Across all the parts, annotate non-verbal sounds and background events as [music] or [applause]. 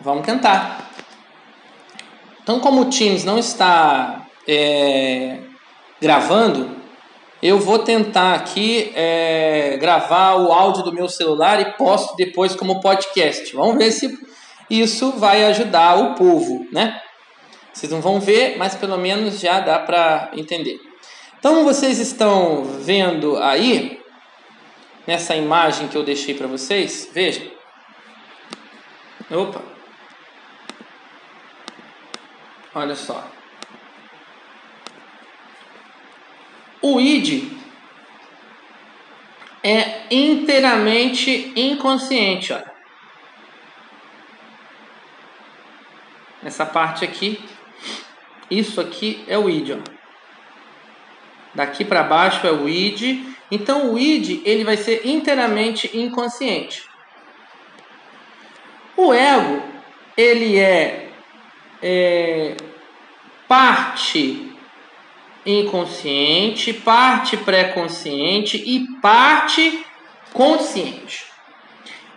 Vamos tentar. Então, como o Teams não está é, gravando, eu vou tentar aqui é, gravar o áudio do meu celular e posto depois como podcast. Vamos ver se isso vai ajudar o povo, né? Vocês não vão ver, mas pelo menos já dá para entender. Então vocês estão vendo aí nessa imagem que eu deixei para vocês, vejam. Opa. Olha só. O id é inteiramente inconsciente, olha. Essa parte aqui, isso aqui é o id, ó. Daqui para baixo é o id. Então o id ele vai ser inteiramente inconsciente. O ego ele é, é parte inconsciente, parte pré-consciente e parte consciente.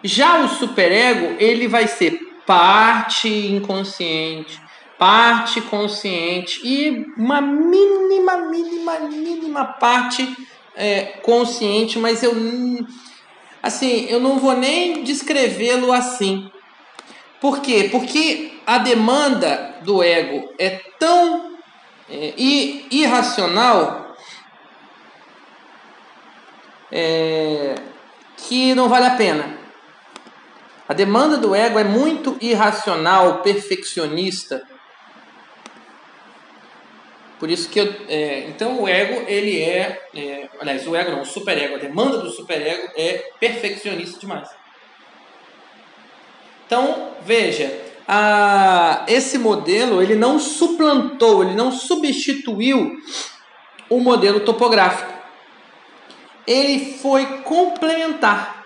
Já o superego, ele vai ser parte inconsciente, parte consciente e uma mínima, mínima, mínima parte é, consciente, mas eu assim, eu não vou nem descrevê-lo assim. Por quê? Porque a demanda do ego é tão é, irracional é, que não vale a pena. A demanda do ego é muito irracional, perfeccionista. Por isso que eu, é, então o ego ele é, é, aliás o ego não, o superego, a demanda do superego é perfeccionista demais. Então veja, a, esse modelo ele não suplantou, ele não substituiu o modelo topográfico. Ele foi complementar.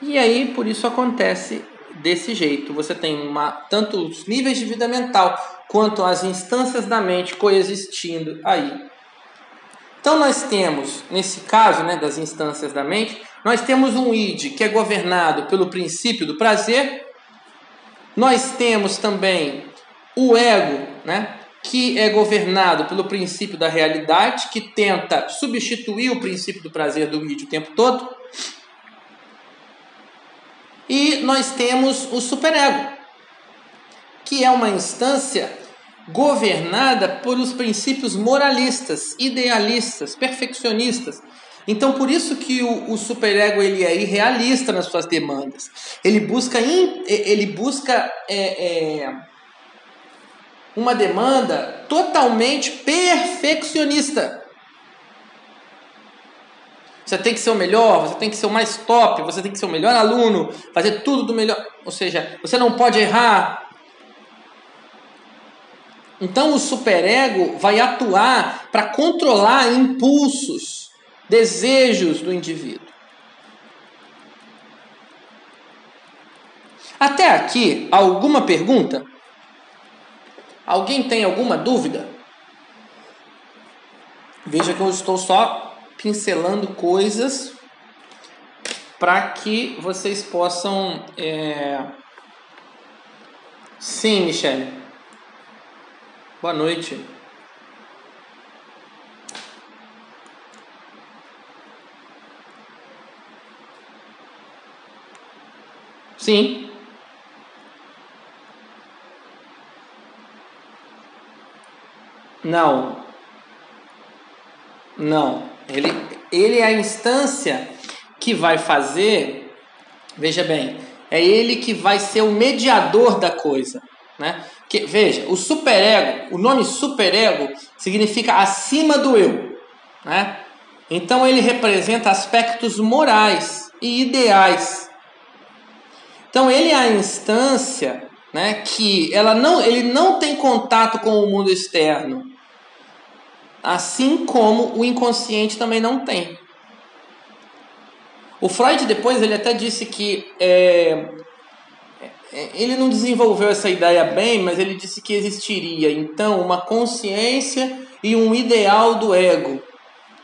E aí, por isso acontece desse jeito. Você tem uma, tanto os níveis de vida mental quanto as instâncias da mente coexistindo aí. Então nós temos, nesse caso né, das instâncias da mente, nós temos um id que é governado pelo princípio do prazer. Nós temos também o ego, né, que é governado pelo princípio da realidade, que tenta substituir o princípio do prazer do id o tempo todo. E nós temos o superego, que é uma instância governada por os princípios moralistas, idealistas, perfeccionistas. Então, por isso que o, o superego ele é irrealista nas suas demandas. Ele busca, in, ele busca é, é, uma demanda totalmente perfeccionista. Você tem que ser o melhor, você tem que ser o mais top, você tem que ser o melhor aluno, fazer tudo do melhor. Ou seja, você não pode errar, então o superego vai atuar para controlar impulsos, desejos do indivíduo. Até aqui, alguma pergunta? Alguém tem alguma dúvida? Veja que eu estou só pincelando coisas para que vocês possam. É... Sim, Michele. Boa noite. Sim. Não. Não. Ele, ele é a instância que vai fazer. Veja bem, é ele que vai ser o mediador da coisa, né? Que, veja, o superego, o nome superego significa acima do eu, né? Então ele representa aspectos morais e ideais. Então ele é a instância, né, que ela não, ele não tem contato com o mundo externo, assim como o inconsciente também não tem. O Freud depois ele até disse que é, é, ele não desenvolveu essa ideia bem, mas ele disse que existiria então uma consciência e um ideal do ego.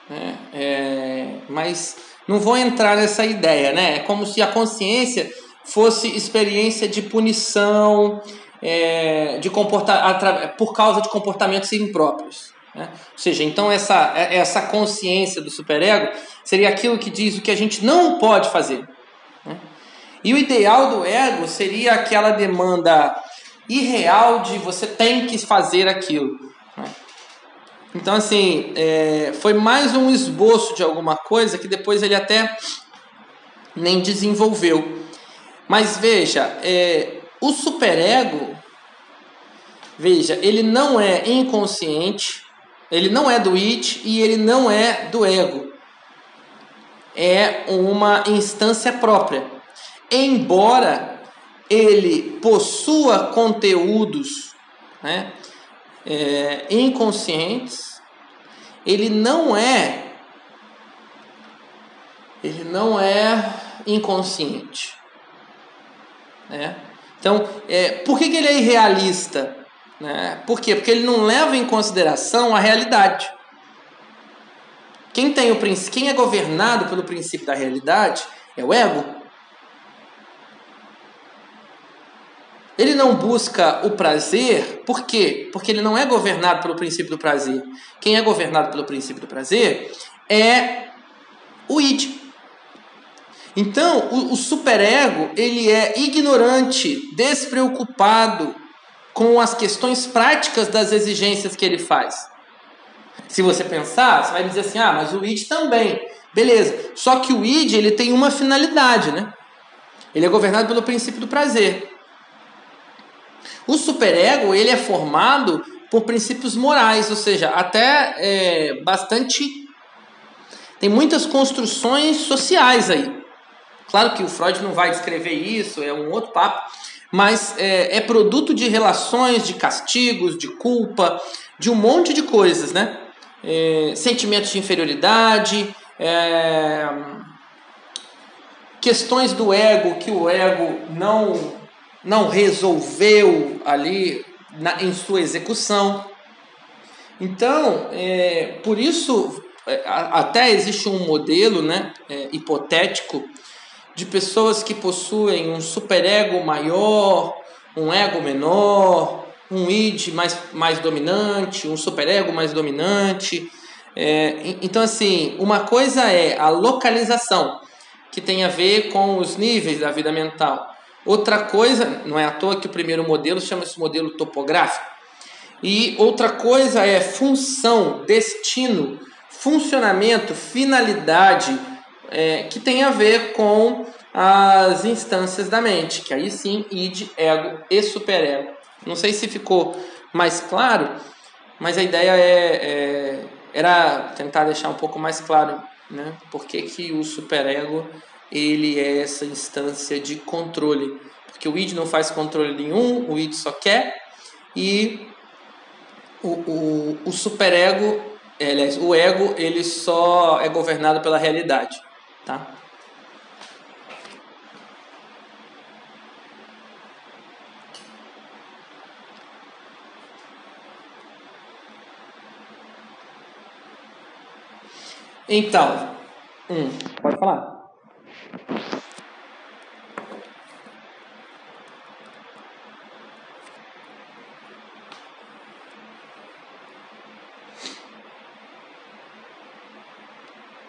Né? É, mas não vou entrar nessa ideia, né? É como se a consciência fosse experiência de punição, é, de comportar, por causa de comportamentos impróprios. Né? Ou seja, então essa, essa consciência do superego seria aquilo que diz o que a gente não pode fazer. Né? E o ideal do ego seria aquela demanda irreal de você tem que fazer aquilo. Né? Então, assim, é, foi mais um esboço de alguma coisa que depois ele até nem desenvolveu. Mas veja, é, o superego, veja, ele não é inconsciente, ele não é do it e ele não é do ego. É uma instância própria. Embora ele possua conteúdos né, é, inconscientes, ele não é ele não é inconsciente. Né? Então, é, por que, que ele é irrealista? Né? Por quê? Porque ele não leva em consideração a realidade. Quem, tem o, quem é governado pelo princípio da realidade é o ego. Ele não busca o prazer, por quê? Porque ele não é governado pelo princípio do prazer. Quem é governado pelo princípio do prazer é o id. Então, o, o superego, ele é ignorante, despreocupado com as questões práticas das exigências que ele faz. Se você pensar, você vai dizer assim: "Ah, mas o id também". Beleza. Só que o id, ele tem uma finalidade, né? Ele é governado pelo princípio do prazer. O superego ele é formado por princípios morais, ou seja, até é, bastante tem muitas construções sociais aí. Claro que o Freud não vai descrever isso, é um outro papo, mas é, é produto de relações, de castigos, de culpa, de um monte de coisas, né? É, sentimentos de inferioridade, é, questões do ego que o ego não não resolveu ali na, em sua execução. Então, é, por isso, é, até existe um modelo né, é, hipotético de pessoas que possuem um superego maior, um ego menor, um id mais, mais dominante, um superego mais dominante. É, então, assim, uma coisa é a localização, que tem a ver com os níveis da vida mental. Outra coisa, não é à toa que o primeiro modelo chama-se modelo topográfico. E outra coisa é função, destino, funcionamento, finalidade, é, que tem a ver com as instâncias da mente, que aí sim, id, ego e superego. Não sei se ficou mais claro, mas a ideia é, é era tentar deixar um pouco mais claro né, por que, que o superego ele é essa instância de controle. Porque o id não faz controle nenhum, o id só quer, e o, o, o superego, aliás, o ego, ele só é governado pela realidade. Tá? Então, hum, pode falar.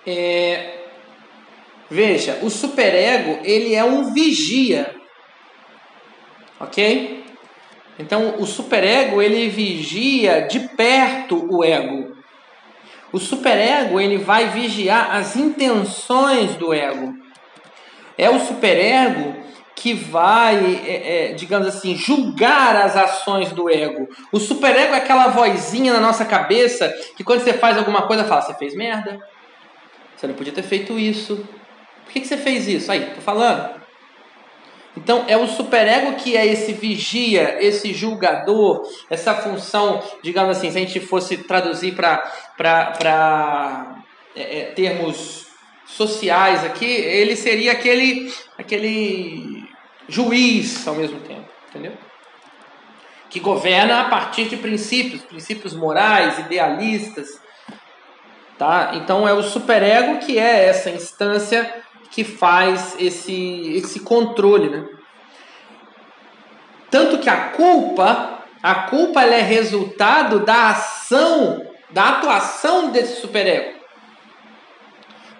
É, veja, o superego ele é um vigia, ok? Então o superego ele vigia de perto o ego. O superego ele vai vigiar as intenções do ego. É o superego que vai, é, é, digamos assim, julgar as ações do ego. O superego é aquela vozinha na nossa cabeça que quando você faz alguma coisa fala: você fez merda, você não podia ter feito isso. Por que, que você fez isso? Aí, tô falando. Então é o superego que é esse vigia, esse julgador, essa função, digamos assim, se a gente fosse traduzir para é, é, termos sociais aqui, ele seria aquele, aquele juiz ao mesmo tempo, entendeu? Que governa a partir de princípios, princípios morais, idealistas, Tá? Então é o superego que é essa instância que faz esse, esse controle, né? Tanto que a culpa, a culpa é resultado da ação, da atuação desse superego.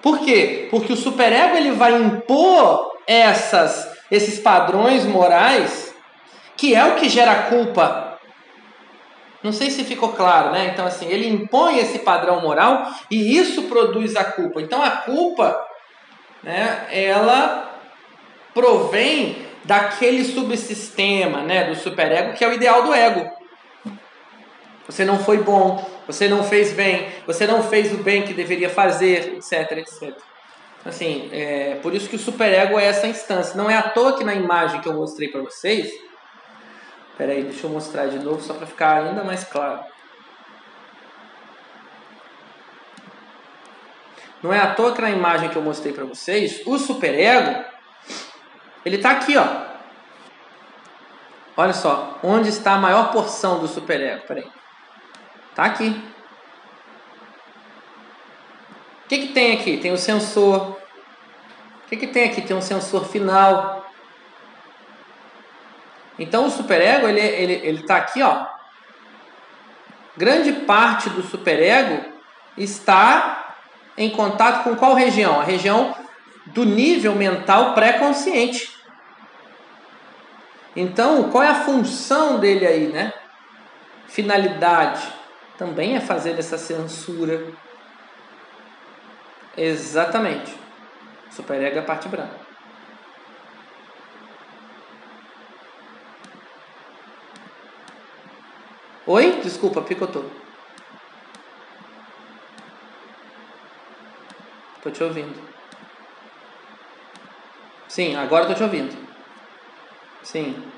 Por quê? Porque o superego ele vai impor essas, esses padrões morais, que é o que gera culpa. Não sei se ficou claro, né? Então, assim, ele impõe esse padrão moral e isso produz a culpa. Então, a culpa, né, ela provém daquele subsistema, né, do superego, que é o ideal do ego. Você não foi bom, você não fez bem, você não fez o bem que deveria fazer, etc, etc. Assim, é, por isso que o superego é essa instância. Não é à toa que na imagem que eu mostrei para vocês, peraí, deixa eu mostrar de novo só para ficar ainda mais claro. Não é à toa que na imagem que eu mostrei para vocês, o superego, ele está aqui, ó. Olha só, onde está a maior porção do superego? Peraí. Tá aqui. O que, que tem aqui? Tem o sensor. O que, que tem aqui? Tem um sensor final. Então o superego ele ele ele está aqui, ó. Grande parte do superego está em contato com qual região? A região do nível mental pré-consciente. Então, qual é a função dele aí, né? Finalidade também é fazer essa censura. Exatamente. Superego é a parte branca. Oi? Desculpa, picotou. Tô te ouvindo. Sim, agora tô te ouvindo. Sim.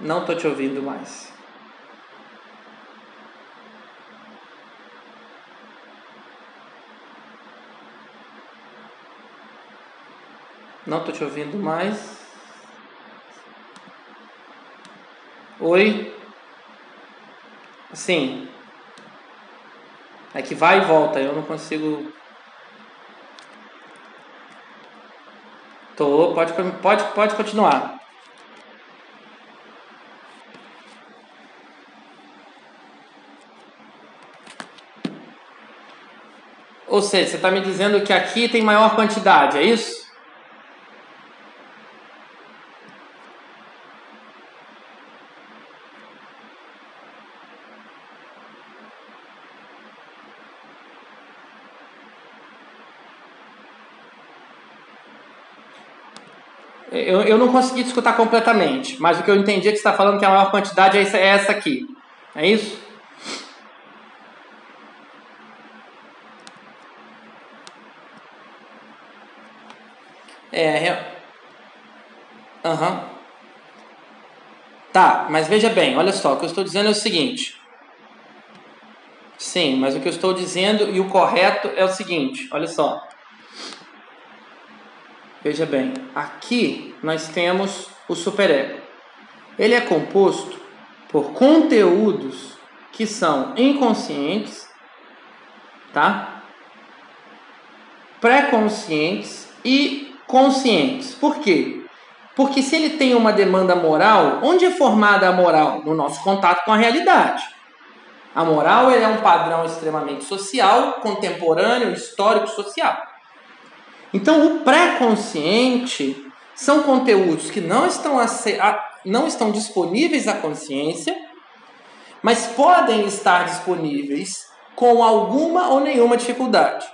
Não estou te ouvindo mais. Não estou te ouvindo mais. Oi? Sim. É que vai e volta, eu não consigo. Tô, pode, pode, pode continuar. Ou seja, você está me dizendo que aqui tem maior quantidade, é isso? Eu, eu não consegui escutar completamente, mas o que eu entendi é que você está falando que a maior quantidade é essa é aqui. É isso? É. Aham. Uhum. Tá, mas veja bem, olha só, o que eu estou dizendo é o seguinte. Sim, mas o que eu estou dizendo e o correto é o seguinte, olha só. Veja bem, aqui nós temos o superego. Ele é composto por conteúdos que são inconscientes, tá? Pré-conscientes e conscientes. Por quê? Porque se ele tem uma demanda moral, onde é formada a moral? No nosso contato com a realidade. A moral é um padrão extremamente social, contemporâneo, histórico, social. Então, o pré-consciente são conteúdos que não estão, a ser, a, não estão disponíveis à consciência, mas podem estar disponíveis com alguma ou nenhuma dificuldade.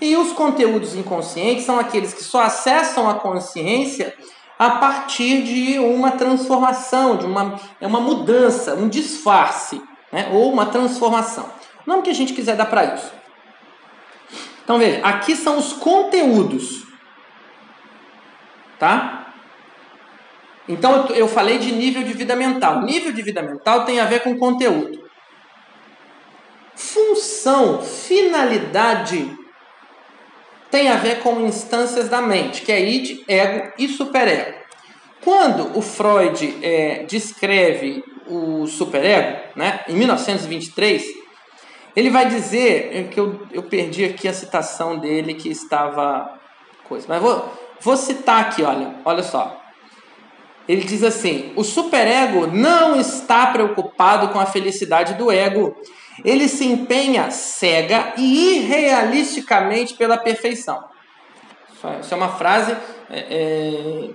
E os conteúdos inconscientes são aqueles que só acessam a consciência a partir de uma transformação, de uma, é uma mudança, um disfarce, né? ou uma transformação. O nome que a gente quiser dar para isso. Então veja, aqui são os conteúdos. Tá? Então eu falei de nível de vida mental. Nível de vida mental tem a ver com conteúdo. Função, finalidade tem a ver com instâncias da mente, que é id, ego e superego. Quando o Freud é, descreve o superego, né, em 1923, ele vai dizer é, que eu, eu perdi aqui a citação dele que estava coisa, mas vou, vou citar aqui, olha, olha só. Ele diz assim: o superego não está preocupado com a felicidade do ego. Ele se empenha cega e irrealisticamente pela perfeição. Isso é uma frase, é, é,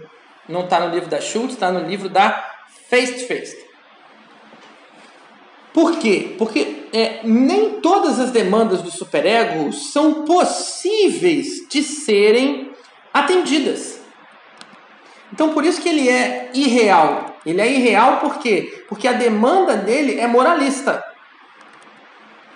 não está no livro da Schultz, está no livro da Face Face. Por quê? Porque é, nem todas as demandas do superego são possíveis de serem atendidas. Então por isso que ele é irreal. Ele é irreal por quê? Porque a demanda dele é moralista.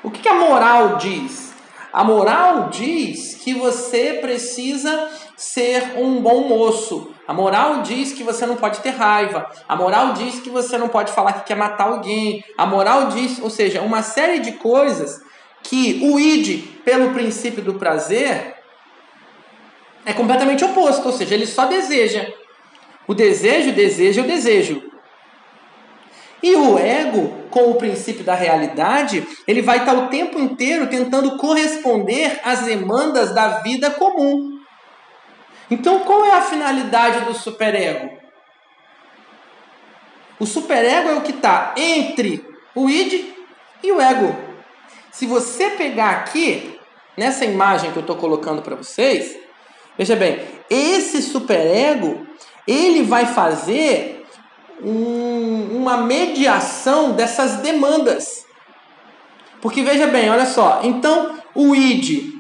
O que, que a moral diz? A moral diz que você precisa ser um bom moço. A moral diz que você não pode ter raiva. A moral diz que você não pode falar que quer matar alguém. A moral diz, ou seja, uma série de coisas que o id, pelo princípio do prazer, é completamente oposto, ou seja, ele só deseja. O desejo, deseja o desejo. E o ego, com o princípio da realidade, ele vai estar o tempo inteiro tentando corresponder às demandas da vida comum. Então, qual é a finalidade do superego? O superego é o que está entre o id e o ego. Se você pegar aqui, nessa imagem que eu estou colocando para vocês, veja bem, esse superego ele vai fazer um, uma mediação dessas demandas. Porque veja bem, olha só, então o id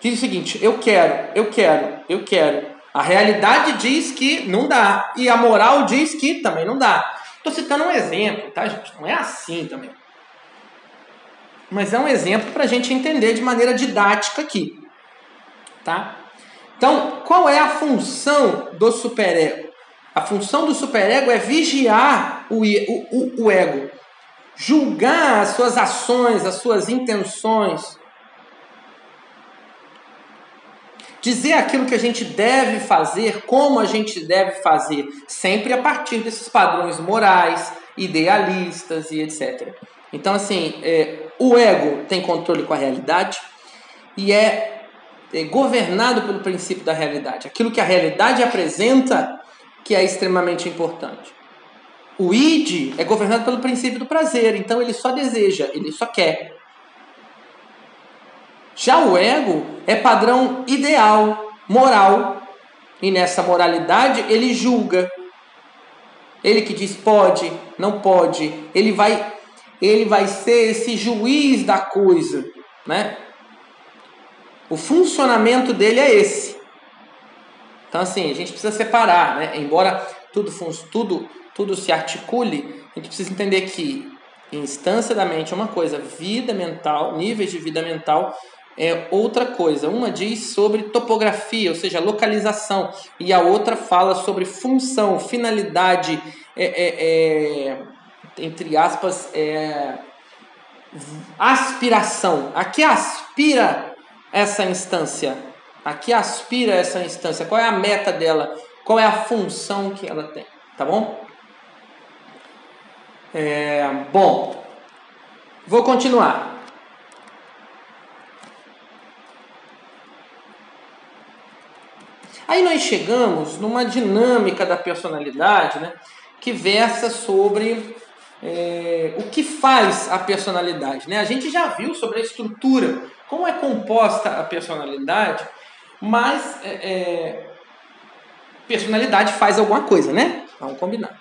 diz o seguinte: eu quero, eu quero, eu quero. A realidade diz que não dá e a moral diz que também não dá. Estou citando um exemplo, tá, gente? Não é assim também. Mas é um exemplo para a gente entender de maneira didática aqui, tá? Então, qual é a função do superego? A função do superego é vigiar o, o, o ego, julgar as suas ações, as suas intenções, dizer aquilo que a gente deve fazer, como a gente deve fazer, sempre a partir desses padrões morais, idealistas e etc. Então, assim, é, o ego tem controle com a realidade e é, é governado pelo princípio da realidade. Aquilo que a realidade apresenta que é extremamente importante. O id é governado pelo princípio do prazer, então ele só deseja, ele só quer. Já o ego é padrão ideal, moral, e nessa moralidade ele julga. Ele que diz pode, não pode, ele vai ele vai ser esse juiz da coisa, né? O funcionamento dele é esse. Então, assim, a gente precisa separar, né? Embora tudo, tudo, tudo se articule, a gente precisa entender que instância da mente é uma coisa, vida mental, níveis de vida mental é outra coisa. Uma diz sobre topografia, ou seja, localização, e a outra fala sobre função, finalidade, é, é, é, entre aspas, é, aspiração. A que aspira essa instância? A que aspira essa instância, qual é a meta dela, qual é a função que ela tem, tá bom? É, bom, vou continuar. Aí nós chegamos numa dinâmica da personalidade, né, que versa sobre é, o que faz a personalidade. Né? A gente já viu sobre a estrutura, como é composta a personalidade mas é, é, personalidade faz alguma coisa, né? Vamos combinar.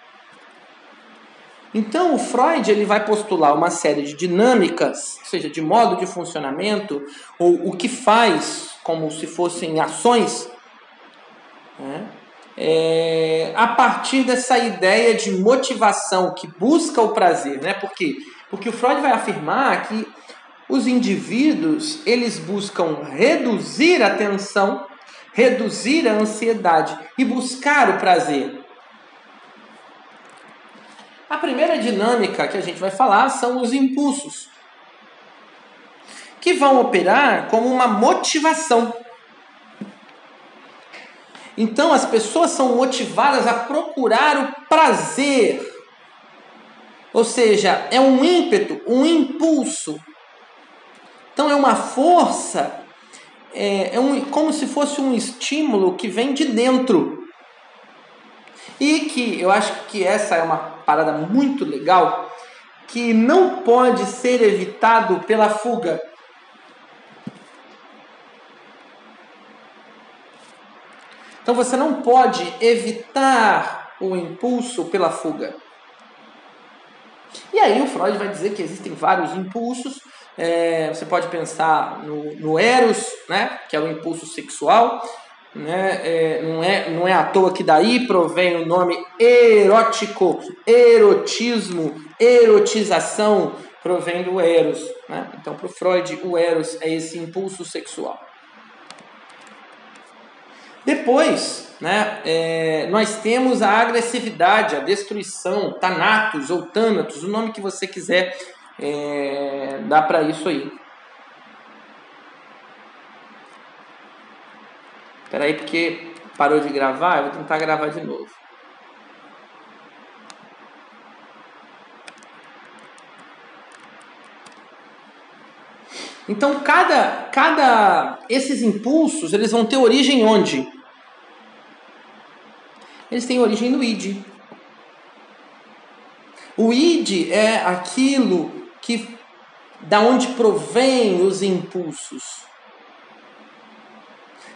Então o Freud ele vai postular uma série de dinâmicas, ou seja, de modo de funcionamento, ou o que faz como se fossem ações, né? é, a partir dessa ideia de motivação que busca o prazer, né? Por quê? Porque o Freud vai afirmar que os indivíduos, eles buscam reduzir a tensão, reduzir a ansiedade e buscar o prazer. A primeira dinâmica que a gente vai falar são os impulsos, que vão operar como uma motivação. Então as pessoas são motivadas a procurar o prazer. Ou seja, é um ímpeto, um impulso. Então é uma força, é, é um, como se fosse um estímulo que vem de dentro. E que eu acho que essa é uma parada muito legal, que não pode ser evitado pela fuga. Então você não pode evitar o impulso pela fuga. E aí o Freud vai dizer que existem vários impulsos. É, você pode pensar no, no eros, né, que é o impulso sexual. Né, é, não, é, não é à toa que daí provém o nome erótico, erotismo, erotização, provém do eros. Né? Então, para o Freud, o eros é esse impulso sexual. Depois, né, é, nós temos a agressividade, a destruição, Thanatos ou Thanatos, o nome que você quiser é, dar para isso aí. Espera aí, porque parou de gravar, eu vou tentar gravar de novo. Então cada, cada esses impulsos eles vão ter origem onde? Eles têm origem no id. O id é aquilo que da onde provém os impulsos.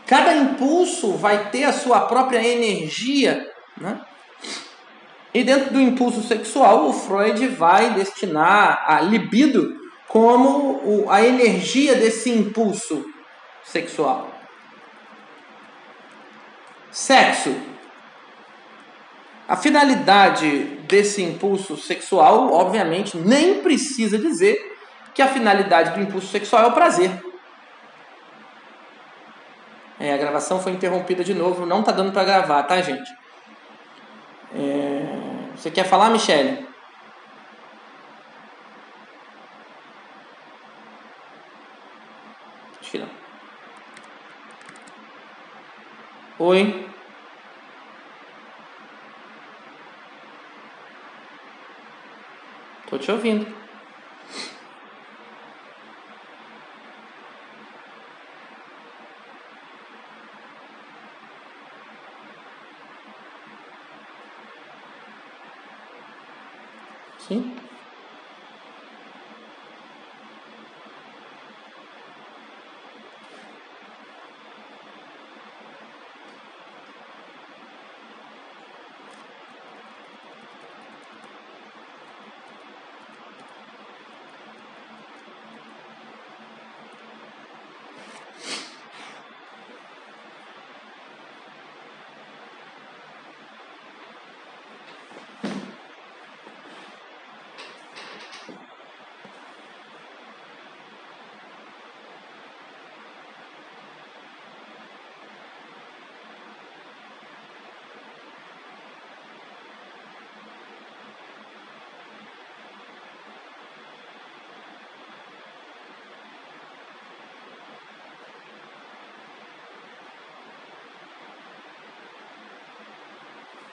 Cada impulso vai ter a sua própria energia, né? E dentro do impulso sexual, o Freud vai destinar a libido como a energia desse impulso sexual. Sexo. A finalidade desse impulso sexual, obviamente, nem precisa dizer que a finalidade do impulso sexual é o prazer. É, a gravação foi interrompida de novo, não tá dando para gravar, tá, gente? É... Você quer falar, Michele? Acho. Oi. Tô te ouvindo. Sim.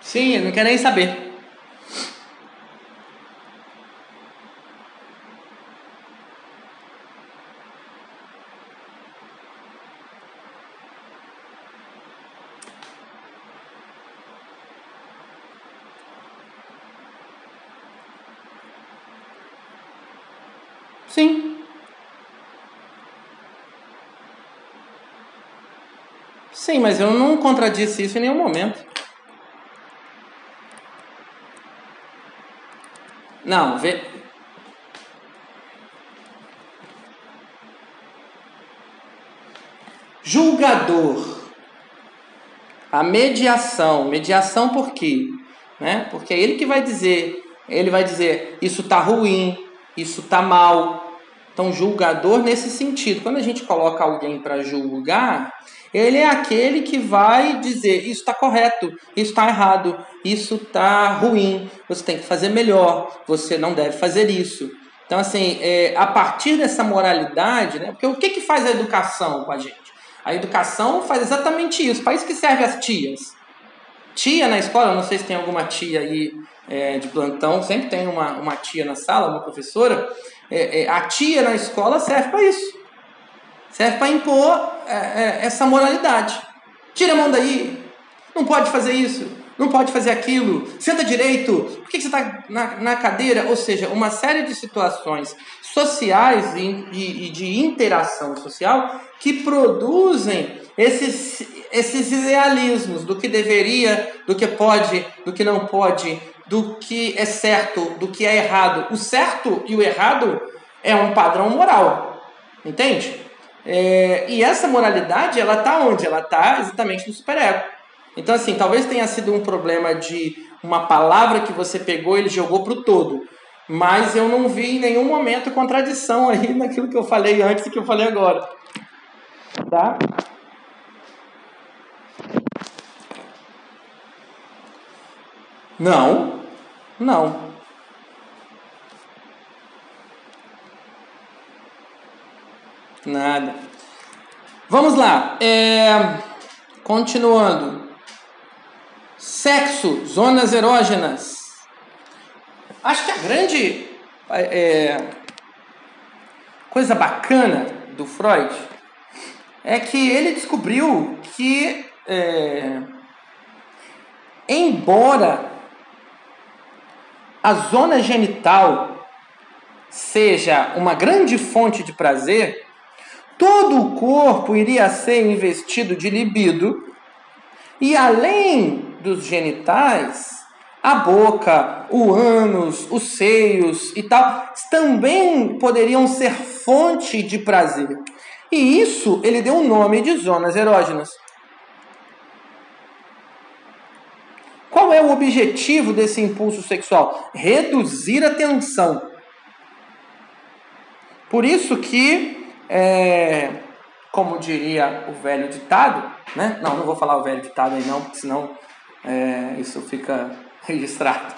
Sim, ele não quer nem saber. Sim. Sim, mas eu não contradisse isso em nenhum momento. Não, vê. Julgador. A mediação. Mediação por quê? Né? Porque é ele que vai dizer, ele vai dizer, isso está ruim, isso está mal. Então, julgador nesse sentido. Quando a gente coloca alguém para julgar, ele é aquele que vai dizer: isso está correto, isso está errado, isso está ruim, você tem que fazer melhor, você não deve fazer isso. Então, assim, é, a partir dessa moralidade, né, porque o que, que faz a educação com a gente? A educação faz exatamente isso. Para isso que serve as tias. Tia na escola, não sei se tem alguma tia aí é, de plantão, sempre tem uma, uma tia na sala, uma professora. É, é, a tia na escola serve para isso. Serve para impor é, é, essa moralidade. Tira a mão daí. Não pode fazer isso. Não pode fazer aquilo. Senta direito. Por que, que você está na, na cadeira? Ou seja, uma série de situações sociais e, e, e de interação social que produzem esses, esses idealismos do que deveria, do que pode, do que não pode, do que é certo, do que é errado. O certo e o errado é um padrão moral, entende? É, e essa moralidade, ela está onde? Ela está exatamente no superego. Então, assim, talvez tenha sido um problema de uma palavra que você pegou e ele jogou para o todo. Mas eu não vi em nenhum momento contradição aí [laughs] naquilo que eu falei antes e que eu falei agora. Tá? Não, não. Nada. Vamos lá. É... Continuando. Sexo, zonas erógenas. Acho que a grande é... coisa bacana do Freud é que ele descobriu que, é... embora a zona genital seja uma grande fonte de prazer, todo o corpo iria ser investido de libido e além dos genitais, a boca, o ânus, os seios e tal também poderiam ser fonte de prazer. E isso ele deu o nome de zonas erógenas. Qual é o objetivo desse impulso sexual? Reduzir a tensão. Por isso que, é, como diria o velho ditado, né? Não, não vou falar o velho ditado aí não, porque senão é, isso fica [laughs] registrado.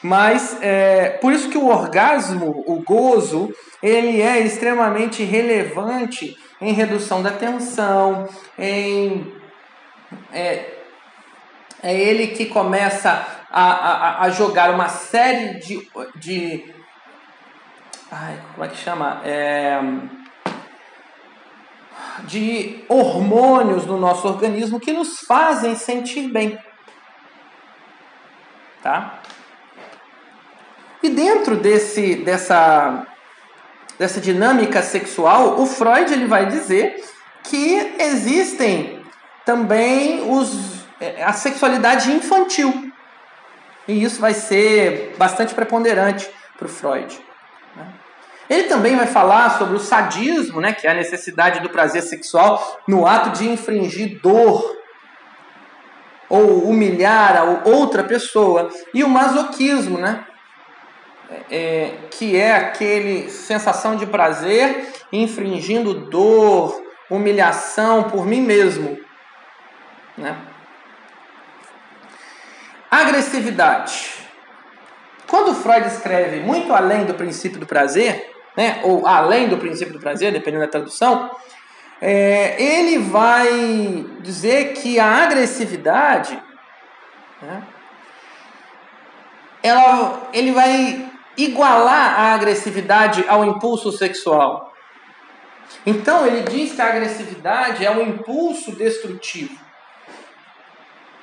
Mas é, por isso que o orgasmo, o gozo, ele é extremamente relevante em redução da tensão, em é, é ele que começa a, a, a jogar uma série de, de. Ai, como é que chama? É, de hormônios no nosso organismo que nos fazem sentir bem. Tá? E dentro desse, dessa, dessa dinâmica sexual, o Freud ele vai dizer que existem também os a sexualidade infantil. E isso vai ser bastante preponderante para o Freud. Né? Ele também vai falar sobre o sadismo, né, que é a necessidade do prazer sexual no ato de infringir dor ou humilhar a outra pessoa, e o masoquismo, né, é, que é aquele sensação de prazer infringindo dor, humilhação por mim mesmo, né? Agressividade. Quando Freud escreve muito além do princípio do prazer, né, ou além do princípio do prazer, dependendo da tradução, é, ele vai dizer que a agressividade, né, ela, ele vai igualar a agressividade ao impulso sexual. Então ele diz que a agressividade é um impulso destrutivo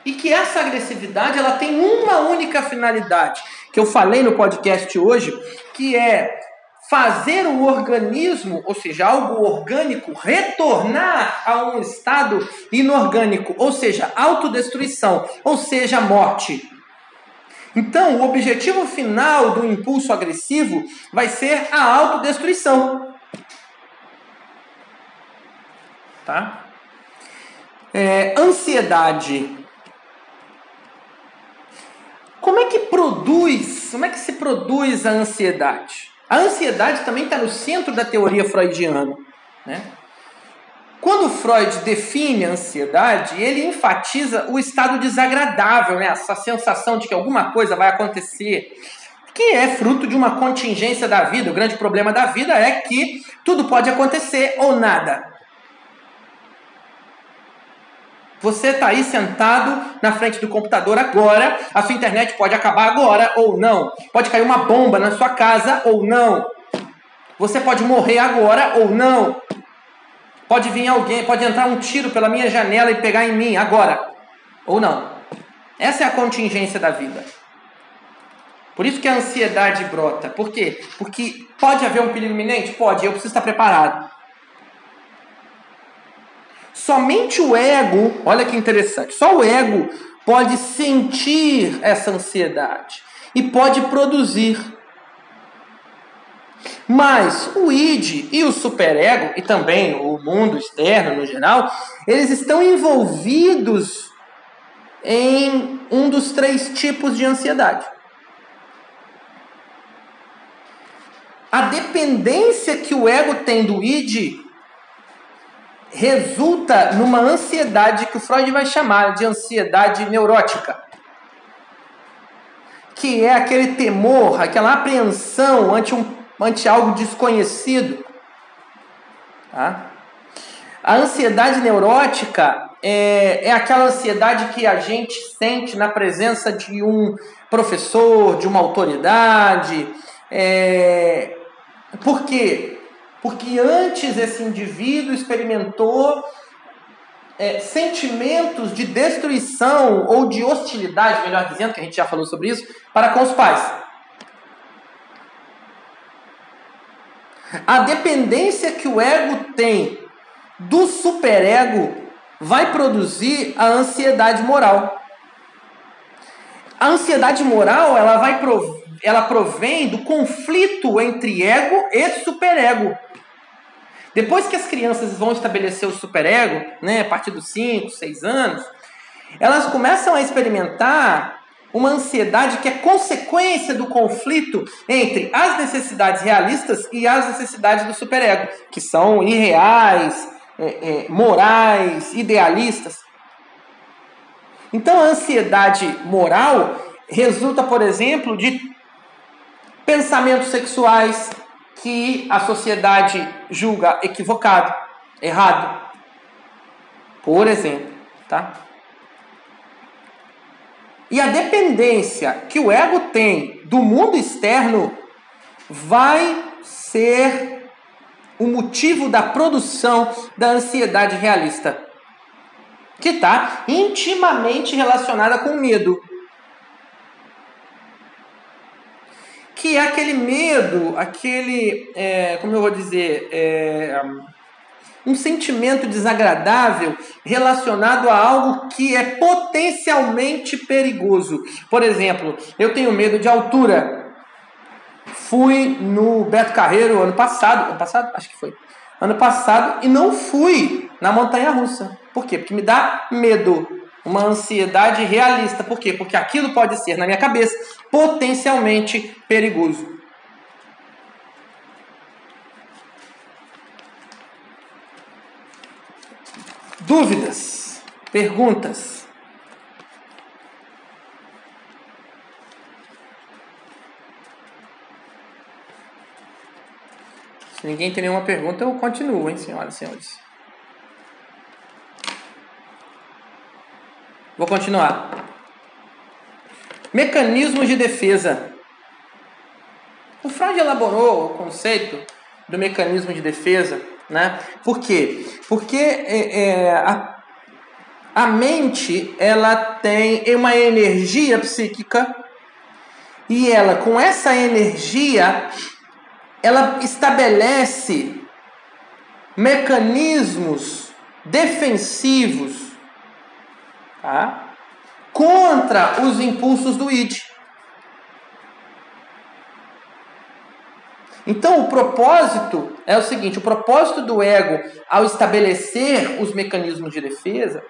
e que essa agressividade ela tem uma única finalidade, que eu falei no podcast hoje, que é fazer o organismo, ou seja, algo orgânico, retornar a um estado inorgânico, ou seja, autodestruição, ou seja, morte. Então, o objetivo final do impulso agressivo vai ser a autodestruição. Tá? É, ansiedade como é que produz, como é que se produz a ansiedade? A ansiedade também está no centro da teoria freudiana. Né? Quando Freud define a ansiedade, ele enfatiza o estado desagradável, né? essa sensação de que alguma coisa vai acontecer, que é fruto de uma contingência da vida. O grande problema da vida é que tudo pode acontecer ou nada. Você está aí sentado na frente do computador agora, a sua internet pode acabar agora ou não. Pode cair uma bomba na sua casa ou não. Você pode morrer agora ou não. Pode vir alguém, pode entrar um tiro pela minha janela e pegar em mim agora ou não. Essa é a contingência da vida. Por isso que a ansiedade brota. Por quê? Porque pode haver um perigo iminente? Pode, eu preciso estar preparado. Somente o ego, olha que interessante, só o ego pode sentir essa ansiedade e pode produzir. Mas o id e o superego, e também o mundo externo no geral, eles estão envolvidos em um dos três tipos de ansiedade. A dependência que o ego tem do id resulta numa ansiedade que o Freud vai chamar de ansiedade neurótica. Que é aquele temor, aquela apreensão ante, um, ante algo desconhecido. Tá? A ansiedade neurótica é, é aquela ansiedade que a gente sente na presença de um professor, de uma autoridade. É, por quê? Porque antes esse indivíduo experimentou é, sentimentos de destruição ou de hostilidade, melhor dizendo, que a gente já falou sobre isso, para com os pais. A dependência que o ego tem do superego vai produzir a ansiedade moral. A ansiedade moral ela vai ela provém do conflito entre ego e superego. Depois que as crianças vão estabelecer o superego, né, a partir dos 5, 6 anos, elas começam a experimentar uma ansiedade que é consequência do conflito entre as necessidades realistas e as necessidades do superego, que são irreais, é, é, morais, idealistas. Então a ansiedade moral resulta, por exemplo, de pensamentos sexuais, que a sociedade julga equivocado, errado. Por exemplo, tá? E a dependência que o ego tem do mundo externo vai ser o motivo da produção da ansiedade realista, que está intimamente relacionada com o medo. Que é aquele medo, aquele, é, como eu vou dizer, é, um sentimento desagradável relacionado a algo que é potencialmente perigoso. Por exemplo, eu tenho medo de altura. Fui no Beto Carreiro ano passado, ano passado, acho que foi, ano passado e não fui na montanha russa. Por quê? Porque me dá medo uma ansiedade realista. Por quê? Porque aquilo pode ser, na minha cabeça, potencialmente perigoso. Dúvidas? Perguntas? Se ninguém tem nenhuma pergunta, eu continuo, hein, senhoras e senhores. Vou continuar. Mecanismos de defesa. O Freud elaborou o conceito do mecanismo de defesa, né? Por quê? Porque é, é, a, a mente ela tem uma energia psíquica e ela, com essa energia, ela estabelece mecanismos defensivos tá? contra os impulsos do id. Então, o propósito é o seguinte: o propósito do ego, ao estabelecer os mecanismos de defesa,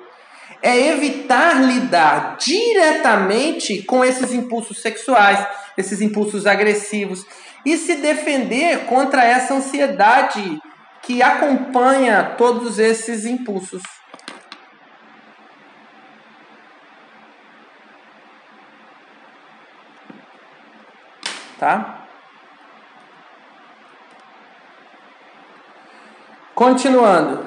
é evitar lidar diretamente com esses impulsos sexuais, esses impulsos agressivos, e se defender contra essa ansiedade que acompanha todos esses impulsos. Tá? Continuando.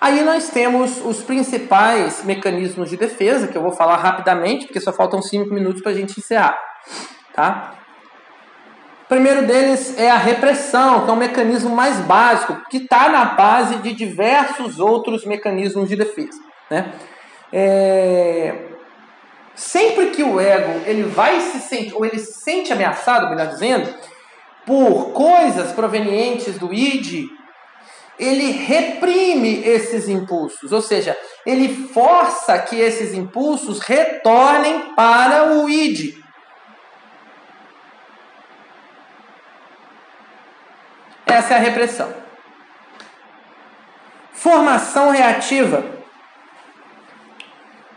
Aí nós temos os principais mecanismos de defesa, que eu vou falar rapidamente, porque só faltam 5 minutos para a gente encerrar. Tá? O primeiro deles é a repressão, que é um mecanismo mais básico, que está na base de diversos outros mecanismos de defesa. Né? É... Sempre que o ego ele vai se sentir, ou ele se sente ameaçado, melhor dizendo, por coisas provenientes do id, ele reprime esses impulsos, ou seja, ele força que esses impulsos retornem para o id. Essa é a repressão. Formação reativa,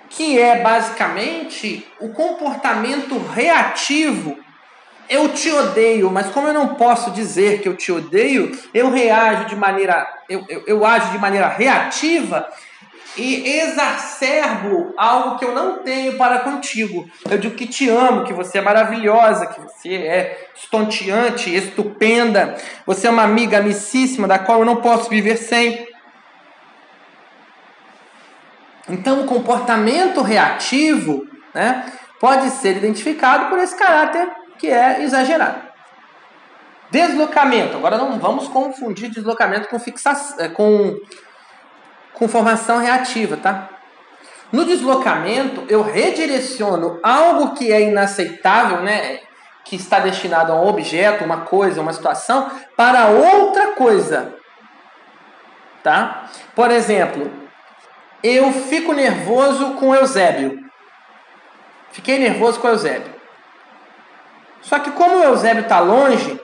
que é basicamente o comportamento reativo eu te odeio, mas como eu não posso dizer que eu te odeio, eu reajo de maneira, eu, eu, eu ajo de maneira reativa e exacerbo algo que eu não tenho para contigo. Eu digo que te amo, que você é maravilhosa, que você é estonteante, estupenda, você é uma amiga amicíssima da qual eu não posso viver sem. Então, o comportamento reativo né, pode ser identificado por esse caráter que é exagerado. Deslocamento. Agora não vamos confundir deslocamento com fixação, é, com, com formação reativa, tá? No deslocamento, eu redireciono algo que é inaceitável, né? Que está destinado a um objeto, uma coisa, uma situação, para outra coisa. Tá? Por exemplo, eu fico nervoso com Eusébio. Fiquei nervoso com Eusébio. Só que como o Eusébio está longe,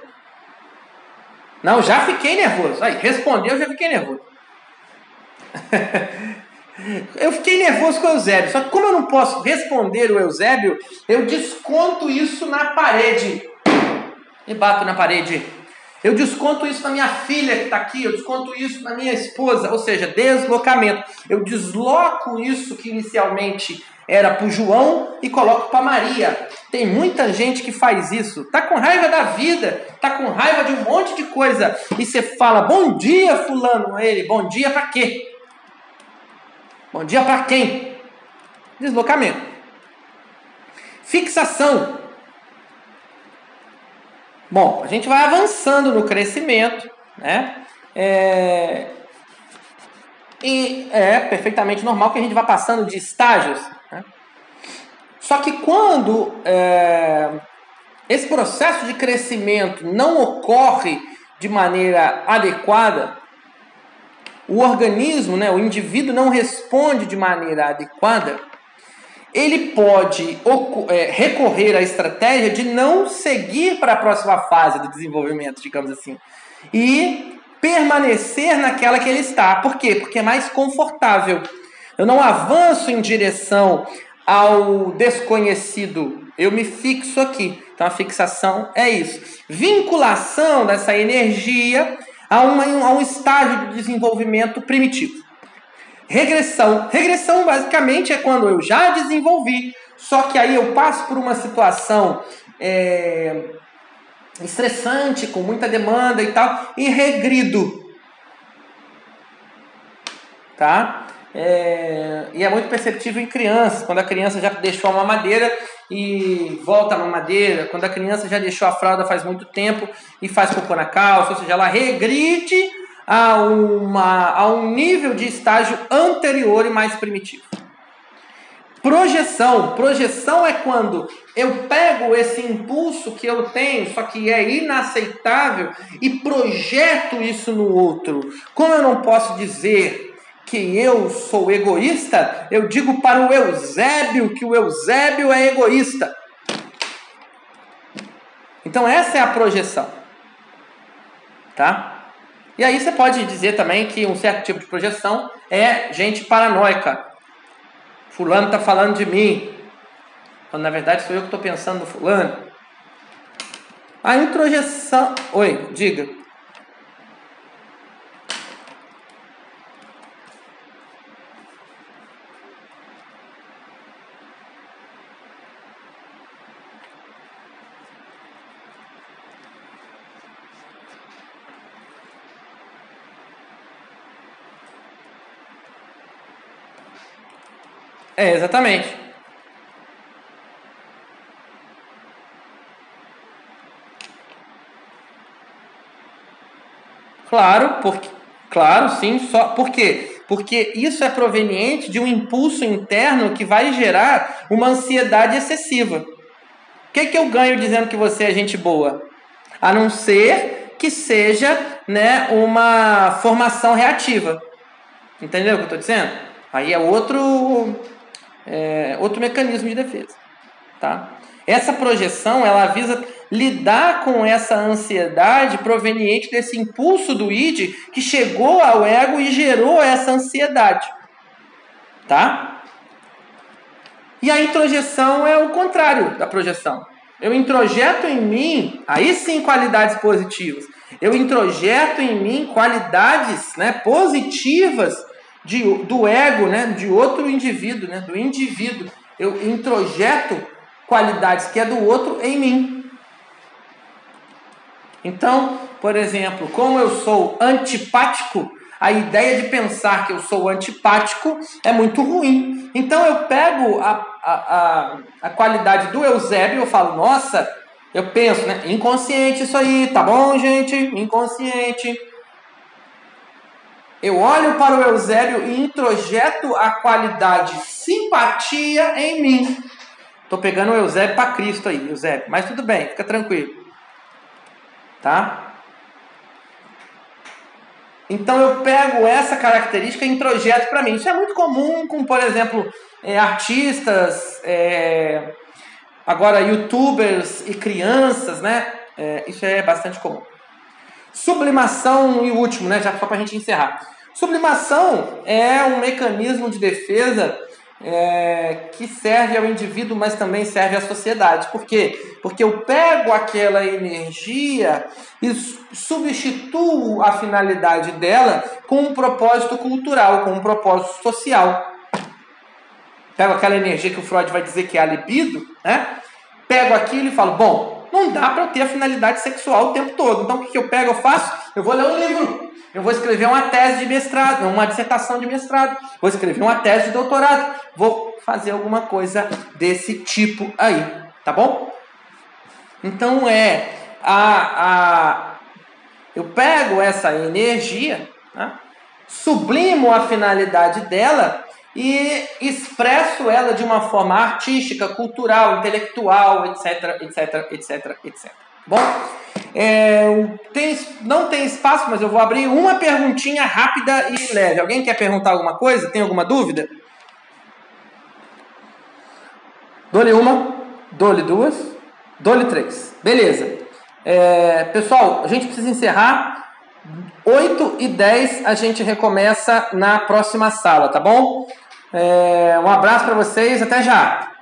não, já fiquei nervoso. Aí, respondeu, já fiquei nervoso. [laughs] eu fiquei nervoso com o Eusébio. Só que como eu não posso responder o Eusébio, eu desconto isso na parede. E bato na parede. Eu desconto isso na minha filha que está aqui, eu desconto isso na minha esposa, ou seja, deslocamento. Eu desloco isso que inicialmente era para o João e coloco para Maria. Tem muita gente que faz isso. Tá com raiva da vida, tá com raiva de um monte de coisa e você fala: "Bom dia, fulano". Ele: "Bom dia para quê?" Bom dia para quem? Deslocamento. Fixação. Bom, a gente vai avançando no crescimento, né? É... E é perfeitamente normal que a gente vá passando de estágios só que quando é, esse processo de crescimento não ocorre de maneira adequada, o organismo, né, o indivíduo não responde de maneira adequada, ele pode é, recorrer à estratégia de não seguir para a próxima fase do desenvolvimento, digamos assim, e permanecer naquela que ele está. Por quê? Porque é mais confortável. Eu não avanço em direção ao desconhecido. Eu me fixo aqui. Então a fixação é isso. Vinculação dessa energia a, uma, a um estágio de desenvolvimento primitivo. Regressão. Regressão basicamente é quando eu já desenvolvi, só que aí eu passo por uma situação é, estressante, com muita demanda e tal, e regrido. Tá? É, e é muito perceptível em crianças, quando a criança já deixou a mamadeira e volta a mamadeira, quando a criança já deixou a fralda faz muito tempo e faz cocô na calça, ou seja, ela regride a, uma, a um nível de estágio anterior e mais primitivo. Projeção. Projeção é quando eu pego esse impulso que eu tenho, só que é inaceitável, e projeto isso no outro. Como eu não posso dizer que eu sou egoísta, eu digo para o Eusébio que o Eusébio é egoísta. Então essa é a projeção. Tá? E aí você pode dizer também que um certo tipo de projeção é gente paranoica. Fulano está falando de mim. Quando na verdade sou eu que estou pensando no fulano. A introjeção. Oi, diga. É, exatamente. Claro, porque, claro, sim, só. Por quê? Porque isso é proveniente de um impulso interno que vai gerar uma ansiedade excessiva. O que, é que eu ganho dizendo que você é gente boa? A não ser que seja né, uma formação reativa. Entendeu o que eu estou dizendo? Aí é outro, é, outro mecanismo de defesa. Tá? Essa projeção ela visa lidar com essa ansiedade proveniente desse impulso do id que chegou ao ego e gerou essa ansiedade. Tá? E a introjeção é o contrário da projeção. Eu introjeto em mim, aí sim, qualidades positivas. Eu introjeto em mim qualidades né, positivas de, do ego, né, de outro indivíduo, né, do indivíduo. Eu introjeto qualidades que é do outro em mim. Então, por exemplo, como eu sou antipático, a ideia de pensar que eu sou antipático é muito ruim. Então eu pego a, a, a, a qualidade do Eusébio e eu falo, nossa, eu penso, né? Inconsciente isso aí, tá bom, gente? Inconsciente. Eu olho para o Eusébio e introjeto a qualidade simpatia em mim. Tô pegando o Eusébio para Cristo aí, Eusébio. Mas tudo bem, fica tranquilo tá? Então eu pego essa característica e introjeto para mim. Isso é muito comum com, por exemplo, é, artistas, é, agora youtubers e crianças, né? É, isso é bastante comum. Sublimação e último, né? Já só para a gente encerrar. Sublimação é um mecanismo de defesa é, que serve ao indivíduo, mas também serve à sociedade. Por quê? Porque eu pego aquela energia e substituo a finalidade dela com um propósito cultural, com um propósito social. Pego aquela energia que o Freud vai dizer que é a libido, né? Pego aquilo e falo, bom, não dá para eu ter a finalidade sexual o tempo todo. Então o que eu pego, eu faço? Eu vou ler um livro eu vou escrever uma tese de mestrado, uma dissertação de mestrado, vou escrever uma tese de doutorado, vou fazer alguma coisa desse tipo aí, tá bom? Então é a, a eu pego essa energia, né, sublimo a finalidade dela e expresso ela de uma forma artística, cultural, intelectual, etc, etc, etc, etc. Bom, é, tem, não tem espaço, mas eu vou abrir uma perguntinha rápida e leve. Alguém quer perguntar alguma coisa? Tem alguma dúvida? Dole uma, dole duas, dole três. Beleza. É, pessoal, a gente precisa encerrar. 8 e 10 a gente recomeça na próxima sala, tá bom? É, um abraço para vocês, até já!